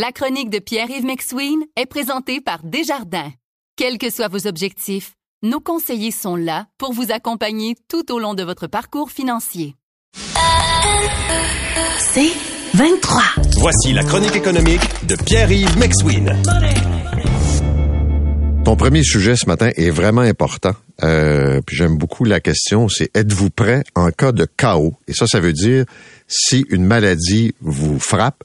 La chronique de Pierre-Yves McSween est présentée par Desjardins. Quels que soient vos objectifs, nos conseillers sont là pour vous accompagner tout au long de votre parcours financier. C'est 23. Voici la chronique économique de Pierre-Yves McSween. Ton premier sujet ce matin est vraiment important. Euh, puis j'aime beaucoup la question, c'est êtes-vous prêt en cas de chaos? Et ça, ça veut dire si une maladie vous frappe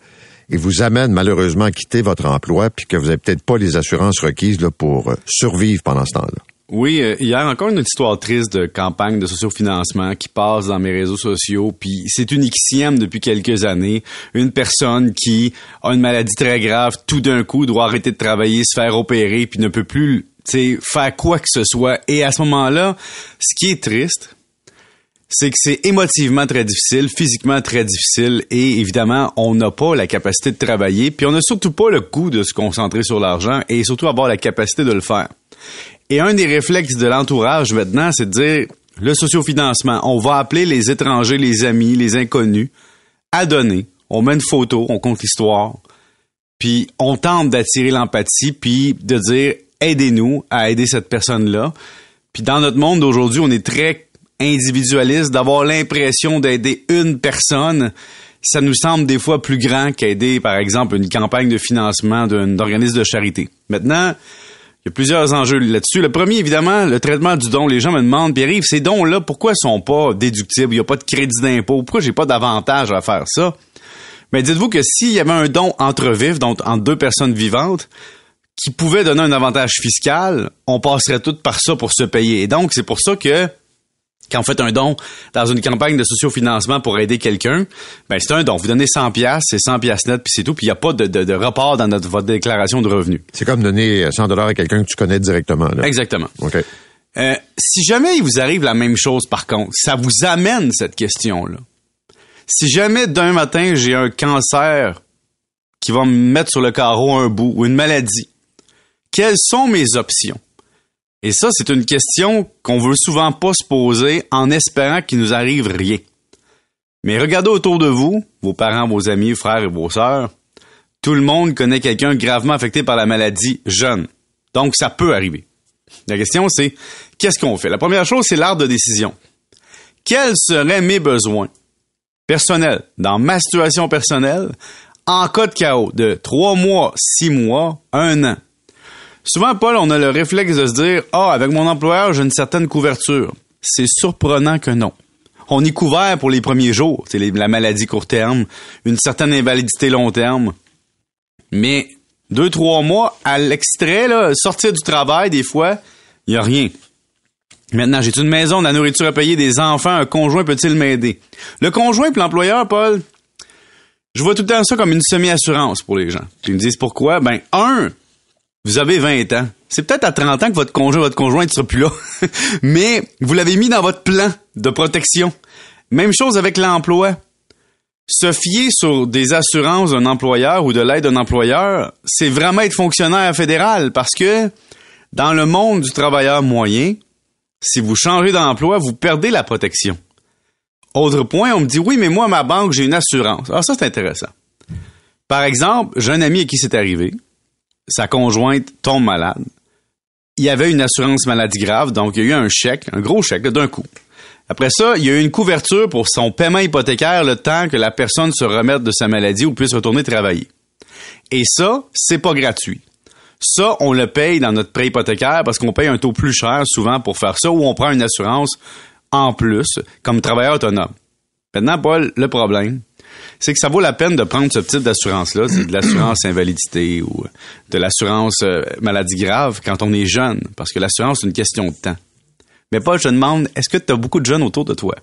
et vous amène malheureusement à quitter votre emploi, puis que vous n'avez peut-être pas les assurances requises là, pour euh, survivre pendant ce temps-là. Oui, euh, hier encore une histoire triste de campagne de sociofinancement qui passe dans mes réseaux sociaux, puis c'est une XIM depuis quelques années. Une personne qui a une maladie très grave, tout d'un coup doit arrêter de travailler, se faire opérer, puis ne peut plus faire quoi que ce soit. Et à ce moment-là, ce qui est triste, c'est que c'est émotivement très difficile, physiquement très difficile et évidemment, on n'a pas la capacité de travailler, puis on n'a surtout pas le goût de se concentrer sur l'argent et surtout avoir la capacité de le faire. Et un des réflexes de l'entourage maintenant, c'est de dire le sociofinancement, on va appeler les étrangers, les amis, les inconnus à donner. On met une photo, on compte l'histoire, puis on tente d'attirer l'empathie, puis de dire aidez-nous à aider cette personne-là. Puis dans notre monde d'aujourd'hui, on est très individualiste, d'avoir l'impression d'aider une personne, ça nous semble des fois plus grand qu'aider, par exemple, une campagne de financement d'un organisme de charité. Maintenant, il y a plusieurs enjeux là-dessus. Le premier, évidemment, le traitement du don. Les gens me demandent, Pierre-Yves, ces dons-là, pourquoi sont pas déductibles? Il n'y a pas de crédit d'impôt. Pourquoi j'ai pas d'avantage à faire ça? Mais dites-vous que s'il y avait un don entre vifs, donc entre deux personnes vivantes, qui pouvait donner un avantage fiscal, on passerait tout par ça pour se payer. Et donc, c'est pour ça que quand vous faites un don dans une campagne de sociofinancement pour aider quelqu'un, ben c'est un don. Vous donnez 100 pièces, c'est 100 pièces net, puis c'est tout, puis il n'y a pas de, de, report dans notre, votre déclaration de revenus. C'est comme donner 100 dollars à quelqu'un que tu connais directement. Là. Exactement. OK. Euh, si jamais il vous arrive la même chose, par contre, ça vous amène cette question-là. Si jamais d'un matin j'ai un cancer qui va me mettre sur le carreau un bout ou une maladie, quelles sont mes options? Et ça, c'est une question qu'on veut souvent pas se poser en espérant qu'il nous arrive rien. Mais regardez autour de vous, vos parents, vos amis, frères et vos sœurs. Tout le monde connaît quelqu'un gravement affecté par la maladie jeune. Donc, ça peut arriver. La question, c'est qu'est-ce qu'on fait? La première chose, c'est l'art de décision. Quels seraient mes besoins personnels? Dans ma situation personnelle en cas de chaos de trois mois, six mois, un an? Souvent, Paul, on a le réflexe de se dire, ah, avec mon employeur, j'ai une certaine couverture. C'est surprenant que non. On est couvert pour les premiers jours, c'est la maladie court terme, une certaine invalidité long terme. Mais deux, trois mois, à l'extrait, sortir du travail, des fois, il n'y a rien. Maintenant, j'ai une maison, de la nourriture à payer, des enfants, un conjoint peut-il m'aider? Le conjoint et l'employeur, Paul, je vois tout le temps ça comme une semi-assurance pour les gens. Ils me disent pourquoi? Ben, un, vous avez 20 ans. C'est peut-être à 30 ans que votre conjoint, votre conjointe ne sera plus là. Mais vous l'avez mis dans votre plan de protection. Même chose avec l'emploi. Se fier sur des assurances d'un employeur ou de l'aide d'un employeur, c'est vraiment être fonctionnaire fédéral parce que dans le monde du travailleur moyen, si vous changez d'emploi, vous perdez la protection. Autre point, on me dit oui, mais moi, ma banque, j'ai une assurance. Ah, ça, c'est intéressant. Par exemple, j'ai un ami à qui c'est arrivé sa conjointe tombe malade. Il y avait une assurance maladie grave, donc il y a eu un chèque, un gros chèque d'un coup. Après ça, il y a eu une couverture pour son paiement hypothécaire le temps que la personne se remette de sa maladie ou puisse retourner travailler. Et ça, c'est pas gratuit. Ça, on le paye dans notre prêt hypothécaire parce qu'on paye un taux plus cher souvent pour faire ça ou on prend une assurance en plus comme travailleur autonome. Maintenant, Paul, le problème, c'est que ça vaut la peine de prendre ce type d'assurance-là, c'est de l'assurance invalidité ou de l'assurance euh, maladie grave quand on est jeune, parce que l'assurance, c'est une question de temps. Mais pas, je demande, est-ce que tu as beaucoup de jeunes autour de toi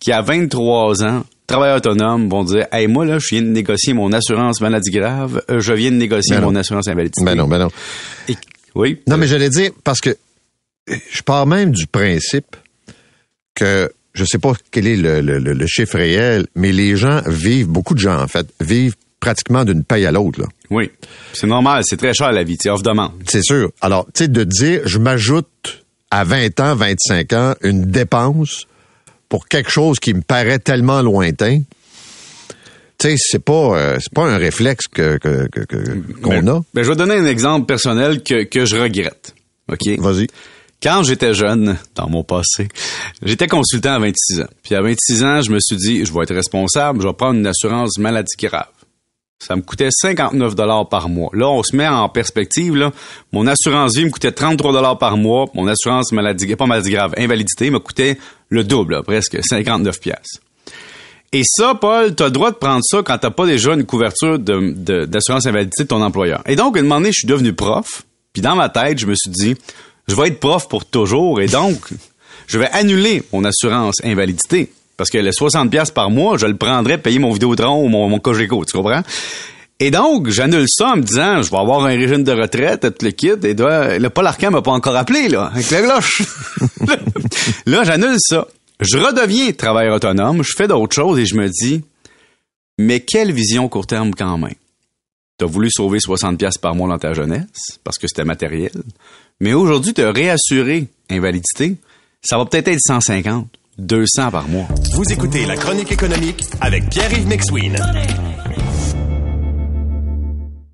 qui, à 23 ans, travaillent autonomes, vont dire, hey, moi, là, je viens de négocier mon assurance maladie grave, euh, je viens de négocier mon assurance invalidité? Ben non, ben non. oui. Non, mais j'allais dire, parce que je pars même du principe que je sais pas quel est le, chiffre réel, mais les gens vivent, beaucoup de gens en fait, vivent pratiquement d'une paye à l'autre. Oui, c'est normal, c'est très cher la vie, c'est off demande. C'est sûr. Alors, tu sais, de dire, je m'ajoute à 20 ans, 25 ans, une dépense pour quelque chose qui me paraît tellement lointain, tu sais, c'est pas, euh, c'est pas un réflexe que, que, que- que- qu'on Ben, a. ben, je vais donner un exemple personnel que, que je regrette. OK? Vas-y. Quand j'étais jeune, dans mon passé, j'étais consultant à 26 ans. Puis à 26 ans, je me suis dit, je vais être responsable, je vais prendre une assurance maladie grave. Ça me coûtait 59 dollars par mois. Là, on se met en perspective. Là. Mon assurance vie me coûtait 33 dollars par mois. Mon assurance maladie, pas maladie grave, invalidité me coûtait le double, presque 59 pièces. Et ça, Paul, tu as le droit de prendre ça quand t'as pas déjà une couverture d'assurance invalidité de ton employeur. Et donc, à un moment donné, je suis devenu prof. Puis dans ma tête, je me suis dit, je vais être prof pour toujours. Et donc, je vais annuler mon assurance invalidité. Parce que les 60 pièces par mois, je le prendrais payer mon Vidéotron ou mon, mon Cogeco, tu comprends? Et donc, j'annule ça en me disant, je vais avoir un régime de retraite, tout le kit, et doit, le Paul Arcand m'a pas encore appelé, là, avec la cloche. là, j'annule ça. Je redeviens travailleur autonome, je fais d'autres choses et je me dis, mais quelle vision court terme quand même? T'as voulu sauver 60 pièces par mois dans ta jeunesse, parce que c'était matériel. Mais aujourd'hui, t'as réassuré invalidité. Ça va peut-être être 150, 200 par mois. Vous écoutez La Chronique économique avec Pierre-Yves McSween.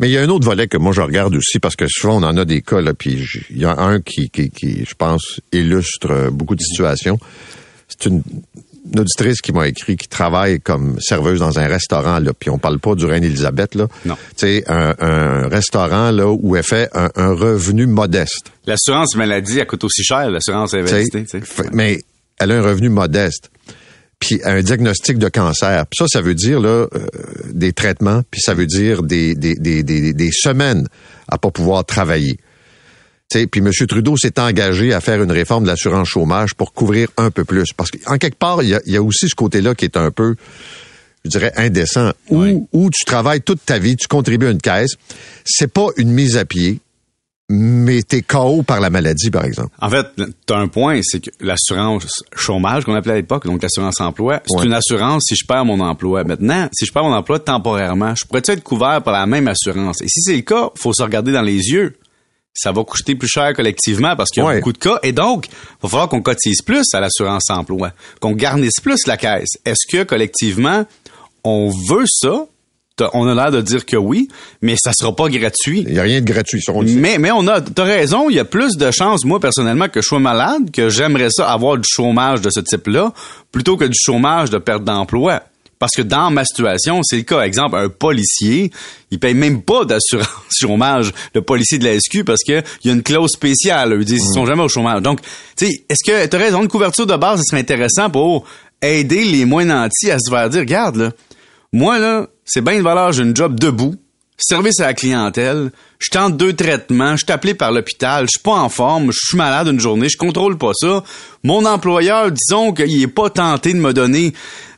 Mais il y a un autre volet que moi je regarde aussi parce que souvent on en a des cas là, puis il y a un qui, qui, qui, je pense, illustre euh, beaucoup de situations. C'est une, une auditrice qui m'a écrit qui travaille comme serveuse dans un restaurant là, puis on parle pas du Reine-Élisabeth là. Non. Sais, un, un restaurant là où elle fait un, un revenu modeste. L'assurance maladie, elle coûte aussi cher, l'assurance invalidité. tu sais. Fait- Mais elle a un revenu modeste. Puis un diagnostic de cancer. Puis ça, ça veut dire là euh, des traitements, puis ça veut dire des, des, des, des, des semaines à pas pouvoir travailler. Tu sais, puis M. Trudeau s'est engagé à faire une réforme de l'assurance chômage pour couvrir un peu plus. Parce qu'en quelque part, il y a, il y a aussi ce côté-là qui est un peu, je dirais, indécent. Où, où tu travailles toute ta vie, tu contribues à une caisse. C'est pas une mise à pied, mais t'es KO par la maladie, par exemple. En fait, tu as un point, c'est que l'assurance chômage qu'on appelait à l'époque, donc l'assurance emploi, c'est Ouais. une assurance si je perds mon emploi. Maintenant, si je perds mon emploi temporairement, je pourrais être couvert par la même assurance? Et si c'est le cas, faut se regarder dans les yeux. Ça va coûter plus cher collectivement parce qu'il y a Ouais. beaucoup de cas. Et donc, il va falloir qu'on cotise plus à l'assurance emploi, qu'on garnisse plus la caisse. Est-ce que collectivement, on veut ça? On a l'air de dire que oui, mais ça sera pas gratuit. Il y a rien de gratuit, ça, on le sait. Mais, mais on a, t'as raison, il y a plus de chances, moi, personnellement, que je sois malade, que j'aimerais ça avoir du chômage de ce type-là, plutôt que du chômage de perte d'emploi. Parce que dans ma situation, c'est le cas. Exemple, un policier, il paye même pas d'assurance chômage, le policier de la SQ, parce que il y a une clause spéciale. Ils disent, ils sont jamais au chômage. Donc, tu sais, est-ce que, t'as raison, une couverture de base, ce serait intéressant pour aider les moins nantis à se faire dire, regarde, là, moi, là, c'est bien de valeur, j'ai une job debout, service à la clientèle, je tente deux traitements, je suis appelé par l'hôpital, je suis pas en forme, je suis malade une journée, je contrôle pas ça. Mon employeur, disons qu'il est pas tenté de me donner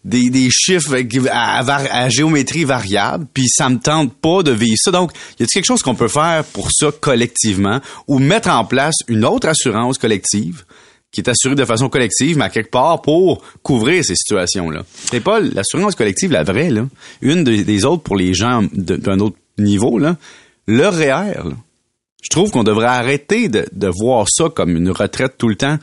des, des chiffres à, géométrie variable, puis ça me tente pas de vivre ça. Donc, y a quelque chose qu'on peut faire pour ça collectivement ou mettre en place une autre assurance collective? Qui est assurée de façon collective, mais à quelque part pour couvrir ces situations-là. C'est pas l'assurance collective, la vraie, là. Une des, autres pour les gens d'un autre niveau, là. Le REER, là. Je trouve qu'on devrait arrêter de, voir ça comme une retraite tout le temps.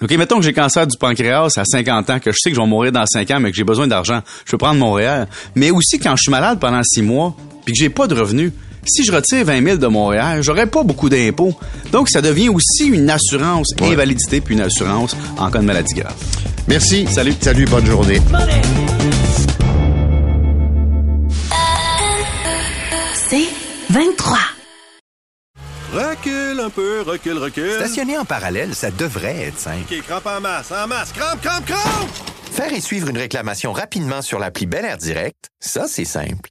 OK, mettons que j'ai cancer du pancréas à 50 ans, que je sais que je vais mourir dans 5 ans, mais que j'ai besoin d'argent. Je peux prendre mon REER. Mais aussi quand je suis malade pendant 6 mois, puis que j'ai pas de revenus. Si je retire 20 000 de mon REER, j'aurais pas beaucoup d'impôts. Donc, ça devient aussi une assurance invalidité puis une assurance en cas de maladie grave. Merci. Salut. Salut, bonne journée. C'est 23. Recule un peu, recule, recule. Stationner en parallèle, ça devrait être simple. OK, crampe en masse, en masse, crampe, crampe, crampe! Faire et suivre une réclamation rapidement sur l'appli Bel Air Direct, ça, c'est simple.